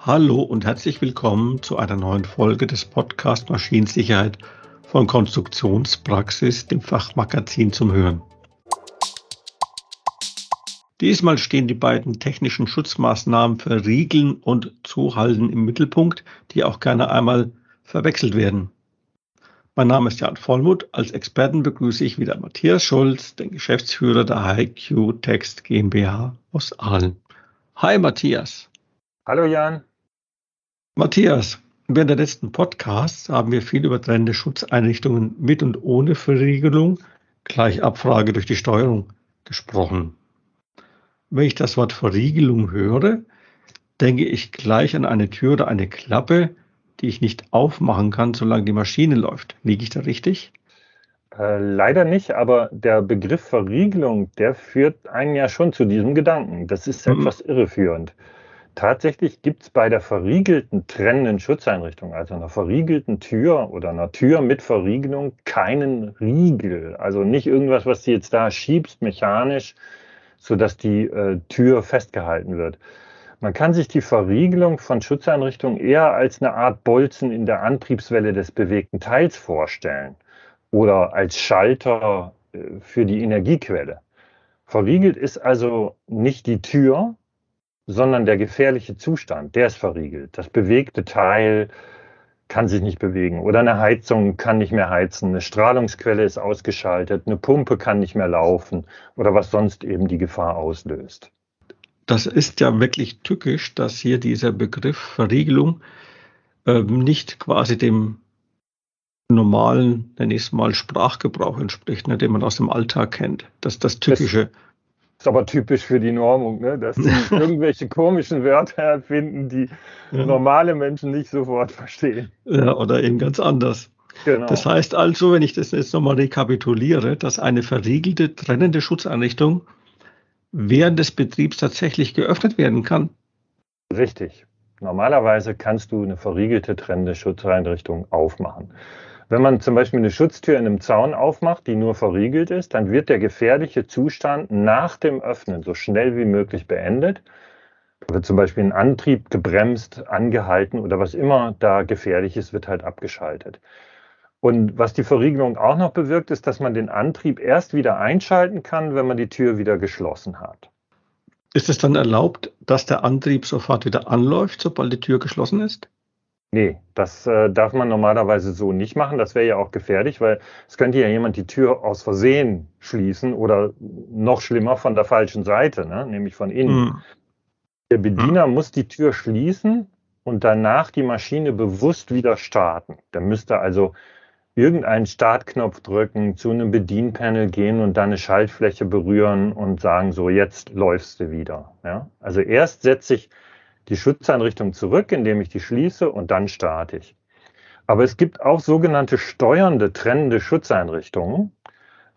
Hallo und herzlich willkommen zu einer neuen Folge des Podcast Maschinensicherheit von Konstruktionspraxis, dem Fachmagazin zum Hören. Diesmal stehen die beiden technischen Schutzmaßnahmen für Riegeln und Zuhalten im Mittelpunkt, die auch gerne einmal verwechselt werden. Mein Name ist Jan Vollmuth. Als Experten begrüße ich wieder Matthias Schulz, den Geschäftsführer der HiQ Text GmbH aus Aalen. Hi Matthias. Hallo Jan. Matthias, während der letzten Podcasts haben wir viel über trennende Schutzeinrichtungen mit und ohne Verriegelung, gleich Abfrage durch die Steuerung, gesprochen. Wenn ich das Wort Verriegelung höre, denke ich gleich an eine Tür oder eine Klappe, die ich nicht aufmachen kann, solange die Maschine läuft. Liege ich da richtig? Äh, leider nicht, aber der Begriff Verriegelung, der führt einen ja schon zu diesem Gedanken. Das ist mhm. etwas irreführend. Tatsächlich gibt es bei der verriegelten trennenden Schutzeinrichtung, also einer verriegelten Tür oder einer Tür mit Verriegelung, keinen Riegel. Also nicht irgendwas, was du jetzt da schiebst mechanisch, sodass die äh, Tür festgehalten wird. Man kann sich die Verriegelung von Schutzeinrichtungen eher als eine Art Bolzen in der Antriebswelle des bewegten Teils vorstellen oder als Schalter äh, für die Energiequelle. Verriegelt ist also nicht die Tür, sondern der gefährliche Zustand, der ist verriegelt. Das bewegte Teil kann sich nicht bewegen oder eine Heizung kann nicht mehr heizen, eine Strahlungsquelle ist ausgeschaltet, eine Pumpe kann nicht mehr laufen oder was sonst eben die Gefahr auslöst. Das ist ja wirklich tückisch, dass hier dieser Begriff Verriegelung äh, nicht quasi dem normalen, nenne ich es mal, Sprachgebrauch entspricht, ne, den man aus dem Alltag kennt. Das das Tückische. Das ist aber typisch für die Normung, ne? dass sie irgendwelche komischen Wörter erfinden, die ja. normale Menschen nicht sofort verstehen. Ja, oder eben ganz anders. Genau. Das heißt also, wenn ich das jetzt nochmal rekapituliere, dass eine verriegelte, trennende Schutzeinrichtung während des Betriebs tatsächlich geöffnet werden kann. Richtig. Normalerweise kannst du eine verriegelte, trennende Schutzeinrichtung aufmachen. Wenn man zum Beispiel eine Schutztür in einem Zaun aufmacht, die nur verriegelt ist, dann wird der gefährliche Zustand nach dem Öffnen so schnell wie möglich beendet. Da wird zum Beispiel ein Antrieb gebremst, angehalten oder was immer da gefährlich ist, wird halt abgeschaltet. Und was die Verriegelung auch noch bewirkt, ist, dass man den Antrieb erst wieder einschalten kann, wenn man die Tür wieder geschlossen hat. Ist es dann erlaubt, dass der Antrieb sofort wieder anläuft, sobald die Tür geschlossen ist? Nee, das äh, darf man normalerweise so nicht machen. Das wäre ja auch gefährlich, weil es könnte ja jemand die Tür aus Versehen schließen oder noch schlimmer von der falschen Seite, ne? nämlich von innen. Mhm. Der Bediener mhm. muss die Tür schließen und danach die Maschine bewusst wieder starten. Der müsste also irgendeinen Startknopf drücken, zu einem Bedienpanel gehen und dann eine Schaltfläche berühren und sagen, so jetzt läufst du wieder. Ja? Also erst setze ich die Schutzeinrichtung zurück, indem ich die schließe und dann starte ich. Aber es gibt auch sogenannte steuernde, trennende Schutzeinrichtungen.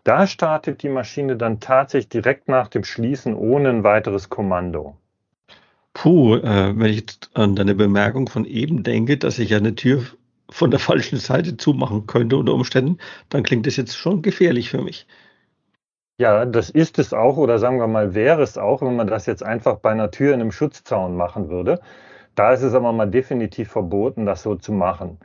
Da startet die Maschine dann tatsächlich direkt nach dem Schließen ohne ein weiteres Kommando. Puh, äh, wenn ich an deine Bemerkung von eben denke, dass ich eine Tür von der falschen Seite zumachen könnte unter Umständen, dann klingt das jetzt schon gefährlich für mich. Ja, das ist es auch oder sagen wir mal, wäre es auch, wenn man das jetzt einfach bei einer Tür in einem Schutzzaun machen würde. Da ist es aber mal definitiv verboten, das so zu machen.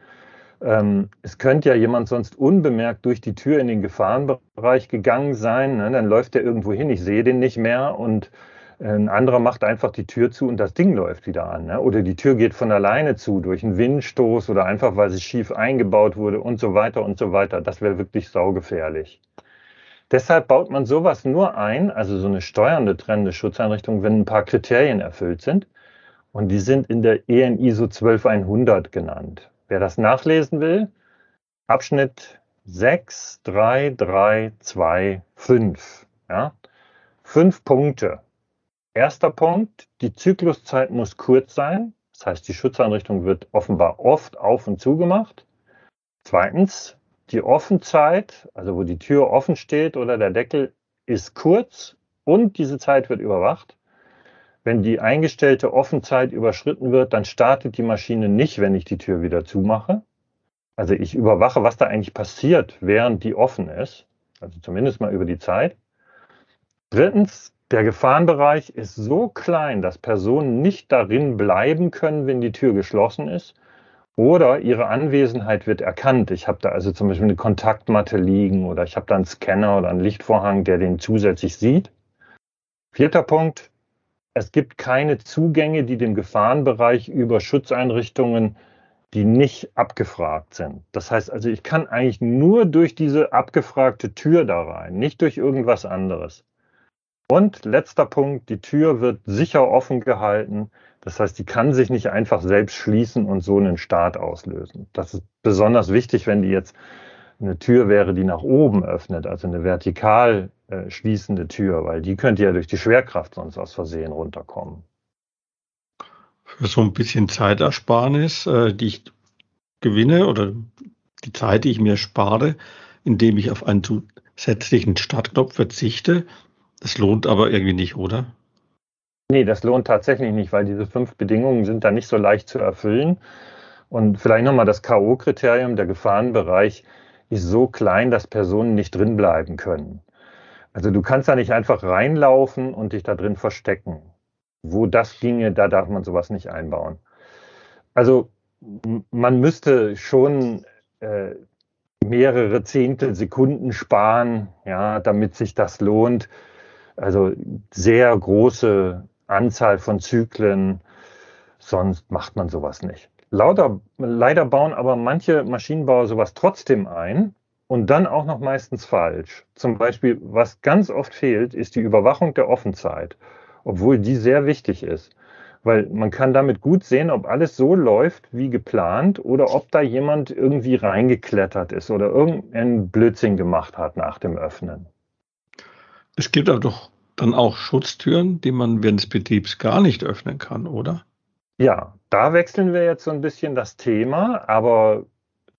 Ähm, es könnte ja jemand sonst unbemerkt durch die Tür in den Gefahrenbereich gegangen sein. Ne? Dann läuft er irgendwo hin, ich sehe den nicht mehr und ein anderer macht einfach die Tür zu und das Ding läuft wieder an. Ne? Oder die Tür geht von alleine zu durch einen Windstoß oder einfach, weil sie schief eingebaut wurde und so weiter und so weiter. Das wäre wirklich saugefährlich. Deshalb baut man sowas nur ein, also so eine steuernde trennende Schutzeinrichtung, wenn ein paar Kriterien erfüllt sind. Und die sind in der EN ISO 12100 genannt. Wer das nachlesen will, Abschnitt 6, 3, 3, 2, 5. Ja? Fünf Punkte. Erster Punkt, die Zykluszeit muss kurz sein. Das heißt, die Schutzeinrichtung wird offenbar oft auf und zu gemacht. Zweitens, die Offenzeit, also wo die Tür offen steht oder der Deckel, ist kurz und diese Zeit wird überwacht. Wenn die eingestellte Offenzeit überschritten wird, dann startet die Maschine nicht, wenn ich die Tür wieder zumache. Also ich überwache, was da eigentlich passiert, während die offen ist. Also zumindest mal über die Zeit. Drittens, Der Gefahrenbereich ist so klein, dass Personen nicht darin bleiben können, wenn die Tür geschlossen ist. Oder ihre Anwesenheit wird erkannt. Ich habe da also zum Beispiel eine Kontaktmatte liegen oder ich habe da einen Scanner oder einen Lichtvorhang, der den zusätzlich sieht. Vierter Punkt. Es gibt keine Zugänge, die den Gefahrenbereich über Schutzeinrichtungen, die nicht abgefragt sind. Das heißt also, ich kann eigentlich nur durch diese abgefragte Tür da rein, nicht durch irgendwas anderes. Und letzter Punkt, die Tür wird sicher offen gehalten. Das heißt, die kann sich nicht einfach selbst schließen und so einen Start auslösen. Das ist besonders wichtig, wenn die jetzt eine Tür wäre, die nach oben öffnet, also eine vertikal äh, schließende Tür, weil die könnte ja durch die Schwerkraft sonst aus Versehen runterkommen. Für so ein bisschen Zeitersparnis, äh, die ich gewinne oder die Zeit, die ich mir spare, indem ich auf einen zusätzlichen Startknopf verzichte, das lohnt aber irgendwie nicht, oder? Nee, das lohnt tatsächlich nicht, weil diese fünf Bedingungen sind da nicht so leicht zu erfüllen. Und vielleicht nochmal das K.O.-Kriterium, der Gefahrenbereich ist so klein, dass Personen nicht drin bleiben können. Also du kannst da nicht einfach reinlaufen und dich da drin verstecken. Wo das ginge, da darf man sowas nicht einbauen. Also man müsste schon äh, mehrere Zehntel Sekunden sparen, ja, damit sich das lohnt. Also sehr große Anzahl von Zyklen, sonst macht man sowas nicht. Lauter, leider bauen aber manche Maschinenbauer sowas trotzdem ein und dann auch noch meistens falsch. Zum Beispiel, was ganz oft fehlt, ist die Überwachung der Offenzeit, obwohl die sehr wichtig ist. Weil man kann damit gut sehen, ob alles so läuft wie geplant oder ob da jemand irgendwie reingeklettert ist oder irgendeinen Blödsinn gemacht hat nach dem Öffnen. Es gibt aber doch dann auch Schutztüren, die man während des Betriebs gar nicht öffnen kann, oder? Ja, da wechseln wir jetzt so ein bisschen das Thema, aber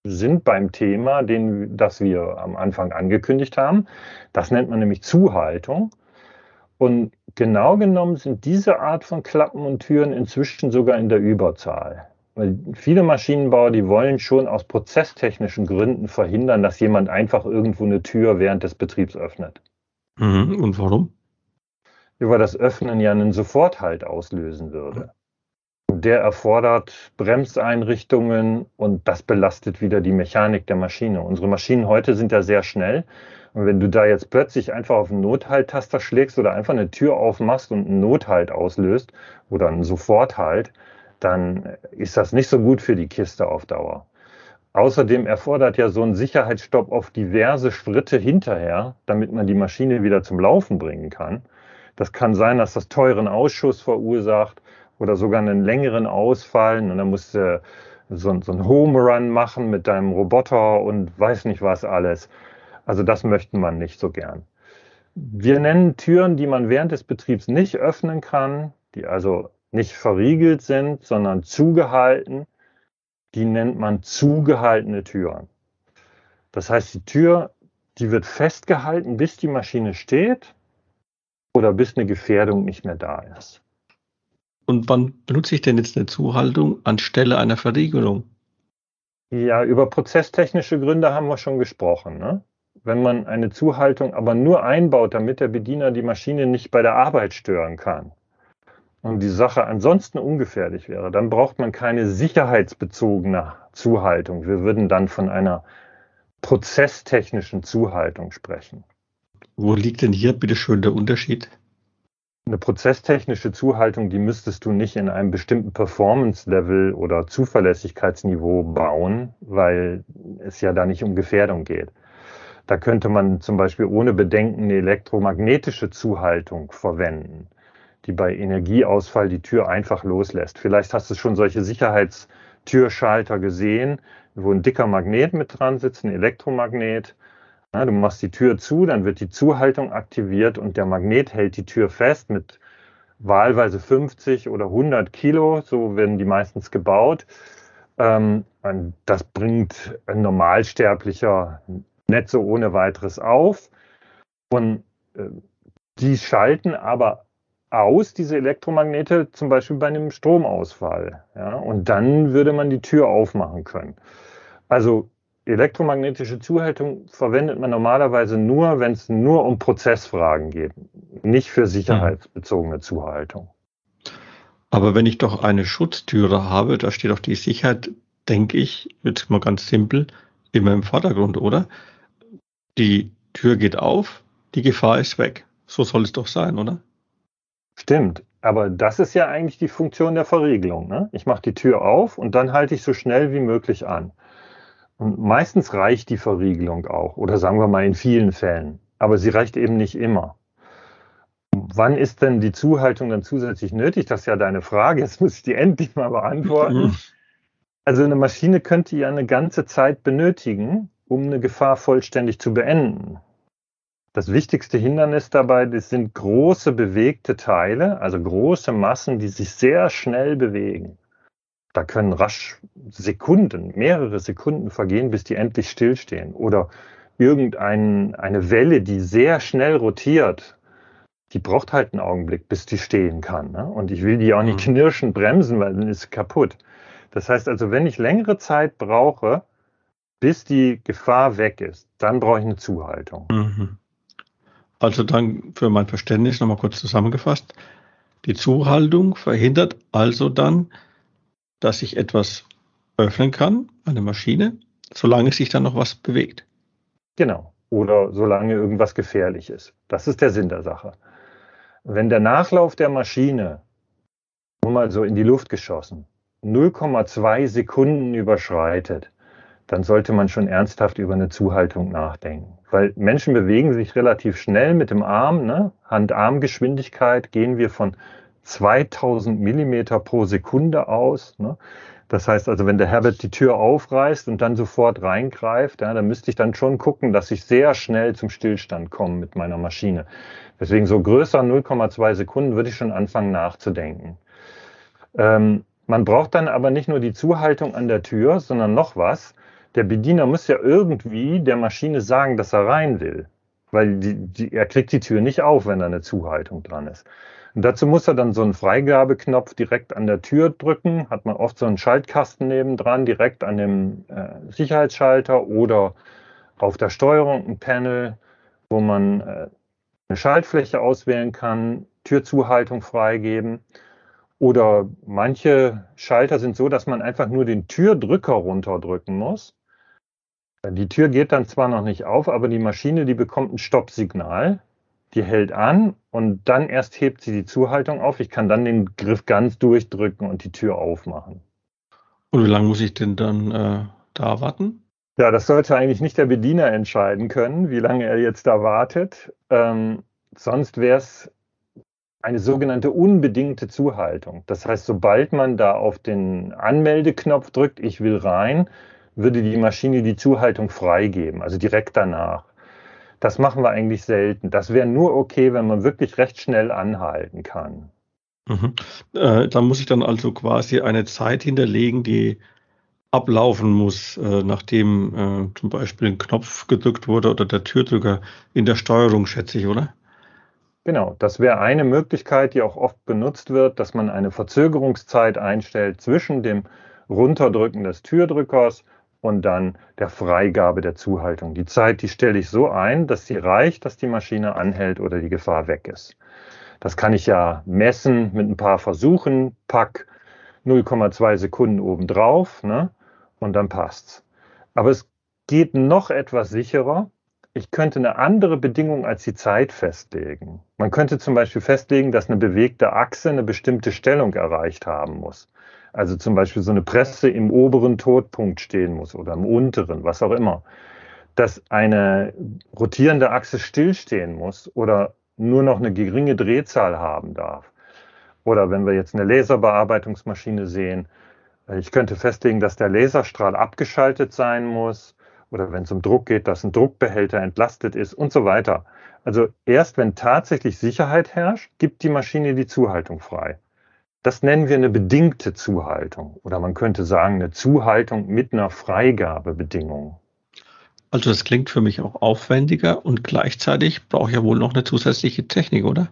sind beim Thema, den, das wir am Anfang angekündigt haben. Das nennt man nämlich Zuhaltung. Und genau genommen sind diese Art von Klappen und Türen inzwischen sogar in der Überzahl. Weil viele Maschinenbauer, die wollen schon aus prozesstechnischen Gründen verhindern, dass jemand einfach irgendwo eine Tür während des Betriebs öffnet. Mhm. Und warum? Ja, weil das Öffnen ja einen Soforthalt auslösen würde. Der erfordert Bremseinrichtungen und das belastet wieder die Mechanik der Maschine. Unsere Maschinen heute sind ja sehr schnell. Und wenn du da jetzt plötzlich einfach auf einen Nothalttaster schlägst oder einfach eine Tür aufmachst und einen Nothalt auslöst oder einen Soforthalt, dann ist das nicht so gut für die Kiste auf Dauer. Außerdem erfordert ja so ein Sicherheitsstopp auf diverse Schritte hinterher, damit man die Maschine wieder zum Laufen bringen kann. Das kann sein, dass das teuren Ausschuss verursacht oder sogar einen längeren Ausfall. Und dann musst du so, so einen Home Run machen mit deinem Roboter und weiß nicht was alles. Also das möchte man nicht so gern. Wir nennen Türen, die man während des Betriebs nicht öffnen kann, die also nicht verriegelt sind, sondern zugehalten die nennt man zugehaltene Türen. Das heißt, die Tür, die wird festgehalten, bis die Maschine steht oder bis eine Gefährdung nicht mehr da ist. Und wann benutze ich denn jetzt eine Zuhaltung anstelle einer Verriegelung? Ja, über prozesstechnische Gründe haben wir schon gesprochen. Ne? Wenn man eine Zuhaltung aber nur einbaut, damit der Bediener die Maschine nicht bei der Arbeit stören kann, und die Sache ansonsten ungefährlich wäre, dann braucht man keine sicherheitsbezogene Zuhaltung. Wir würden dann von einer prozesstechnischen Zuhaltung sprechen. Wo liegt denn hier bitte schön der Unterschied? Eine prozesstechnische Zuhaltung, die müsstest du nicht in einem bestimmten Performance-Level oder Zuverlässigkeitsniveau bauen, weil es ja da nicht um Gefährdung geht. Da könnte man zum Beispiel ohne Bedenken eine elektromagnetische Zuhaltung verwenden die bei Energieausfall die Tür einfach loslässt. Vielleicht hast du schon solche Sicherheitstürschalter gesehen, wo ein dicker Magnet mit dran sitzt, ein Elektromagnet. Ja, du machst die Tür zu, dann wird die Zuhaltung aktiviert und der Magnet hält die Tür fest mit wahlweise 50 oder 100 Kilo, so werden die meistens gebaut. Ähm, das bringt ein Normalsterblicher nicht so ohne weiteres auf. Und äh, die schalten aber aus, diese Elektromagnete, zum Beispiel bei einem Stromausfall. Ja, und dann würde man die Tür aufmachen können. Also elektromagnetische Zuhaltung verwendet man normalerweise nur, wenn es nur um Prozessfragen geht, nicht für sicherheitsbezogene Zuhaltung. Aber wenn ich doch eine Schutztüre habe, da steht doch die Sicherheit, denke ich, jetzt mal ganz simpel, immer im Vordergrund, oder? Die Tür geht auf, die Gefahr ist weg. So soll es doch sein, oder? Stimmt, aber das ist ja eigentlich die Funktion der Verriegelung. Ne? Ich mache die Tür auf und dann halte ich so schnell wie möglich an. Und meistens reicht die Verriegelung auch, oder sagen wir mal in vielen Fällen, aber sie reicht eben nicht immer. Wann ist denn die Zuhaltung dann zusätzlich nötig? Das ist ja deine Frage. Jetzt muss ich die endlich mal beantworten. Mhm. Also eine Maschine könnte ja eine ganze Zeit benötigen, um eine Gefahr vollständig zu beenden. Das wichtigste Hindernis dabei das sind große bewegte Teile, also große Massen, die sich sehr schnell bewegen. Da können rasch Sekunden, mehrere Sekunden vergehen, bis die endlich stillstehen. Oder irgendeine Welle, die sehr schnell rotiert, die braucht halt einen Augenblick, bis die stehen kann. Ne? Und ich will die auch nicht mhm. knirschen bremsen, weil dann ist sie kaputt. Das heißt also, wenn ich längere Zeit brauche, bis die Gefahr weg ist, dann brauche ich eine Zuhaltung. Mhm. Also dann für mein Verständnis nochmal kurz zusammengefasst. Die Zuhaltung verhindert also dann, dass ich etwas öffnen kann, eine Maschine, solange sich dann noch was bewegt. Genau. Oder solange irgendwas gefährlich ist. Das ist der Sinn der Sache. Wenn der Nachlauf der Maschine, nur mal so in die Luft geschossen, 0,2 Sekunden überschreitet, dann sollte man schon ernsthaft über eine Zuhaltung nachdenken. Weil Menschen bewegen sich relativ schnell mit dem Arm, ne? Hand-Arm-Geschwindigkeit gehen wir von 2000 Millimeter pro Sekunde aus. Ne? Das heißt also, wenn der Herbert die Tür aufreißt und dann sofort reingreift, ja, dann müsste ich dann schon gucken, dass ich sehr schnell zum Stillstand komme mit meiner Maschine. Deswegen so größer 0,2 Sekunden würde ich schon anfangen nachzudenken. Ähm, man braucht dann aber nicht nur die Zuhaltung an der Tür, sondern noch was. Der Bediener muss ja irgendwie der Maschine sagen, dass er rein will. Weil die, die, er kriegt die Tür nicht auf, wenn da eine Zuhaltung dran ist. Und dazu muss er dann so einen Freigabeknopf direkt an der Tür drücken. Hat man oft so einen Schaltkasten nebendran, direkt an dem äh, Sicherheitsschalter oder auf der Steuerung ein Panel, wo man äh, eine Schaltfläche auswählen kann, Türzuhaltung freigeben. Oder manche Schalter sind so, dass man einfach nur den Türdrücker runterdrücken muss. Die Tür geht dann zwar noch nicht auf, aber die Maschine, die bekommt ein Stoppsignal die hält an und dann erst hebt sie die Zuhaltung auf. Ich kann dann den Griff ganz durchdrücken und die Tür aufmachen. Und wie lange muss ich denn dann äh, da warten? Ja, das sollte eigentlich nicht der Bediener entscheiden können, wie lange er jetzt da wartet. Ähm, sonst wäre es eine sogenannte unbedingte Zuhaltung. Das heißt, sobald man da auf den Anmeldeknopf drückt, ich will rein, würde die Maschine die Zuhaltung freigeben, also direkt danach. Das machen wir eigentlich selten. Das wäre nur okay, wenn man wirklich recht schnell anhalten kann. Mhm. Äh, da muss ich dann also quasi eine Zeit hinterlegen, die ablaufen muss, äh, nachdem äh, zum Beispiel ein Knopf gedrückt wurde oder der Türdrücker in der Steuerung, schätze ich, oder? Genau, das wäre eine Möglichkeit, die auch oft benutzt wird, dass man eine Verzögerungszeit einstellt zwischen dem Runterdrücken des Türdrückers und dann der Freigabe der Zuhaltung. Die Zeit, die stelle ich so ein, dass sie reicht, dass die Maschine anhält oder die Gefahr weg ist. Das kann ich ja messen mit ein paar Versuchen, pack 0,2 Sekunden obendrauf ne, und dann passt's. Aber es geht noch etwas sicherer. Ich könnte eine andere Bedingung als die Zeit festlegen. Man könnte zum Beispiel festlegen, dass eine bewegte Achse eine bestimmte Stellung erreicht haben muss. Also zum Beispiel so eine Presse im oberen Todpunkt stehen muss oder im unteren, was auch immer. Dass eine rotierende Achse stillstehen muss oder nur noch eine geringe Drehzahl haben darf. Oder wenn wir jetzt eine Laserbearbeitungsmaschine sehen, äh, ich könnte festlegen, dass der Laserstrahl abgeschaltet sein muss oder wenn es um Druck geht, dass ein Druckbehälter entlastet ist und so weiter. Also erst wenn tatsächlich Sicherheit herrscht, gibt die Maschine die Zuhaltung frei. Das nennen wir eine bedingte Zuhaltung oder man könnte sagen eine Zuhaltung mit einer Freigabebedingung. Also das klingt für mich auch aufwendiger und gleichzeitig brauche ich ja wohl noch eine zusätzliche Technik, oder?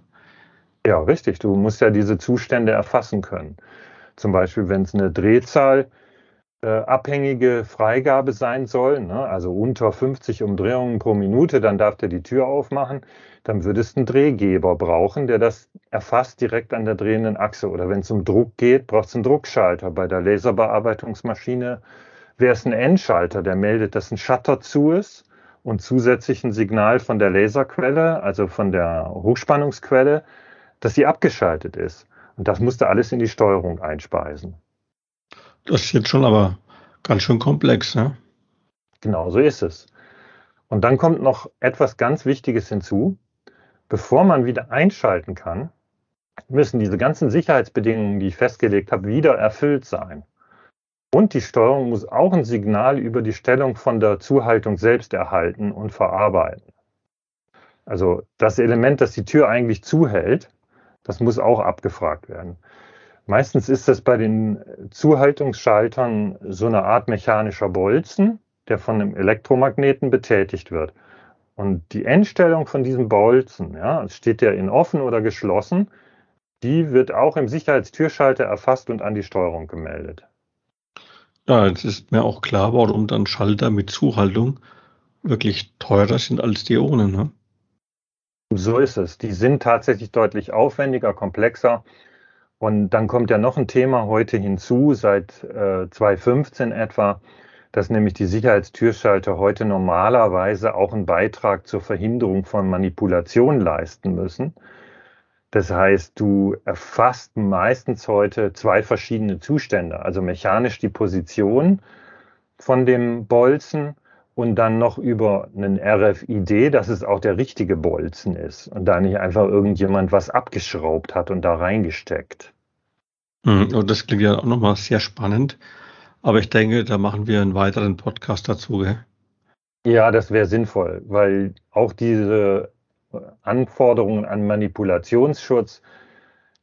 Ja, richtig. Du musst ja diese Zustände erfassen können. Zum Beispiel, wenn es eine Drehzahl äh, abhängige Freigabe sein soll, ne? also unter 50 Umdrehungen pro Minute, dann darf der die Tür aufmachen, dann würdest du einen Drehgeber brauchen, der das erfasst direkt an der drehenden Achse. Oder wenn es um Druck geht, brauchst du einen Druckschalter. Bei der Laserbearbeitungsmaschine wäre es ein Endschalter, der meldet, dass ein Shutter zu ist und zusätzlich ein Signal von der Laserquelle, also von der Hochspannungsquelle, dass sie abgeschaltet ist. Und das musste alles in die Steuerung einspeisen. Das ist jetzt schon aber ganz schön komplex, ne? Genau so ist es. Und dann kommt noch etwas ganz Wichtiges hinzu. Bevor man wieder einschalten kann, müssen diese ganzen Sicherheitsbedingungen, die ich festgelegt habe, wieder erfüllt sein. Und die Steuerung muss auch ein Signal über die Stellung von der Zuhaltung selbst erhalten und verarbeiten. Also das Element, das die Tür eigentlich zuhält, das muss auch abgefragt werden. Meistens ist das bei den Zuhaltungsschaltern so eine Art mechanischer Bolzen, der von einem Elektromagneten betätigt wird. Und die Endstellung von diesem Bolzen, ja, steht der in offen oder geschlossen, die wird auch im Sicherheitstürschalter erfasst und an die Steuerung gemeldet. Ja, jetzt ist mir auch klar, warum dann Schalter mit Zuhaltung wirklich teurer sind als die ohne. Ne? So ist es. Die sind tatsächlich deutlich aufwendiger, komplexer. Und dann kommt ja noch ein Thema heute hinzu, seit äh, 2015 etwa, dass nämlich die Sicherheitstürschalter heute normalerweise auch einen Beitrag zur Verhinderung von Manipulation leisten müssen. Das heißt, du erfasst meistens heute zwei verschiedene Zustände, also mechanisch die Position von dem Bolzen und dann noch über einen RFID, dass es auch der richtige Bolzen ist und da nicht einfach irgendjemand was abgeschraubt hat und da reingesteckt. Mhm, und das klingt ja auch nochmal sehr spannend. Aber ich denke, da machen wir einen weiteren Podcast dazu. Gell? Ja, das wäre sinnvoll, weil auch diese Anforderungen an Manipulationsschutz,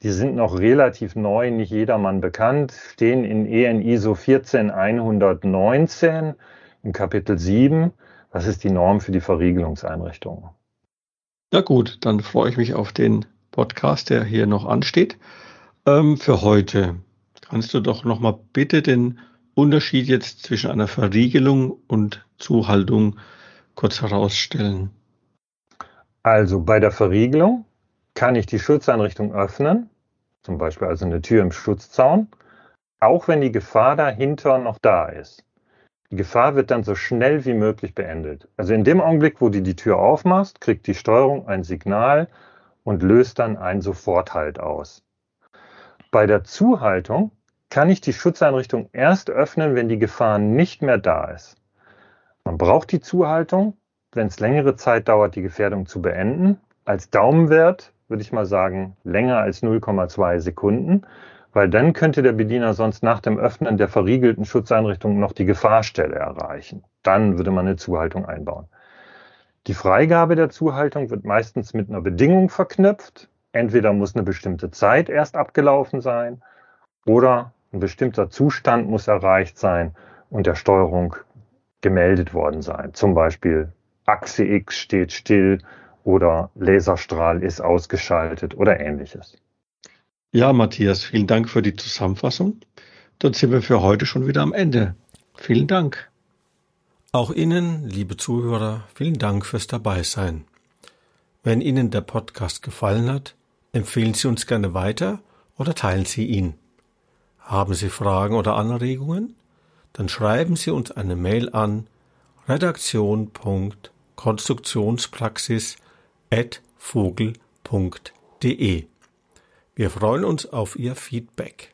die sind noch relativ neu, nicht jedermann bekannt, stehen in EN ISO 14119 im Kapitel 7. Was ist die Norm für die Verriegelungseinrichtungen? Ja gut, dann freue ich mich auf den Podcast, der hier noch ansteht. Ähm, für heute kannst du doch noch mal bitte den Unterschied jetzt zwischen einer Verriegelung und Zuhaltung kurz herausstellen. Also bei der Verriegelung kann ich die Schutzeinrichtung öffnen, zum Beispiel also eine Tür im Schutzzaun, auch wenn die Gefahr dahinter noch da ist. Die Gefahr wird dann so schnell wie möglich beendet. Also in dem Augenblick, wo du die Tür aufmachst, kriegt die Steuerung ein Signal und löst dann einen Soforthalt aus. Bei der Zuhaltung kann ich die Schutzeinrichtung erst öffnen, wenn die Gefahr nicht mehr da ist. Man braucht die Zuhaltung, wenn es längere Zeit dauert, die Gefährdung zu beenden. Als Daumenwert würde ich mal sagen, länger als 0,2 Sekunden weil dann könnte der Bediener sonst nach dem Öffnen der verriegelten Schutzeinrichtung noch die Gefahrstelle erreichen. Dann würde man eine Zuhaltung einbauen. Die Freigabe der Zuhaltung wird meistens mit einer Bedingung verknüpft. Entweder muss eine bestimmte Zeit erst abgelaufen sein oder ein bestimmter Zustand muss erreicht sein und der Steuerung gemeldet worden sein. Zum Beispiel Achse X steht still oder Laserstrahl ist ausgeschaltet oder ähnliches. Ja, Matthias, vielen Dank für die Zusammenfassung. Dann sind wir für heute schon wieder am Ende. Vielen Dank. Auch Ihnen, liebe Zuhörer, vielen Dank fürs Dabeisein. Wenn Ihnen der Podcast gefallen hat, empfehlen Sie uns gerne weiter oder teilen Sie ihn. Haben Sie Fragen oder Anregungen? Dann schreiben Sie uns eine Mail an redaktion.konstruktionspraxis@vogel.de. Wir freuen uns auf Ihr Feedback.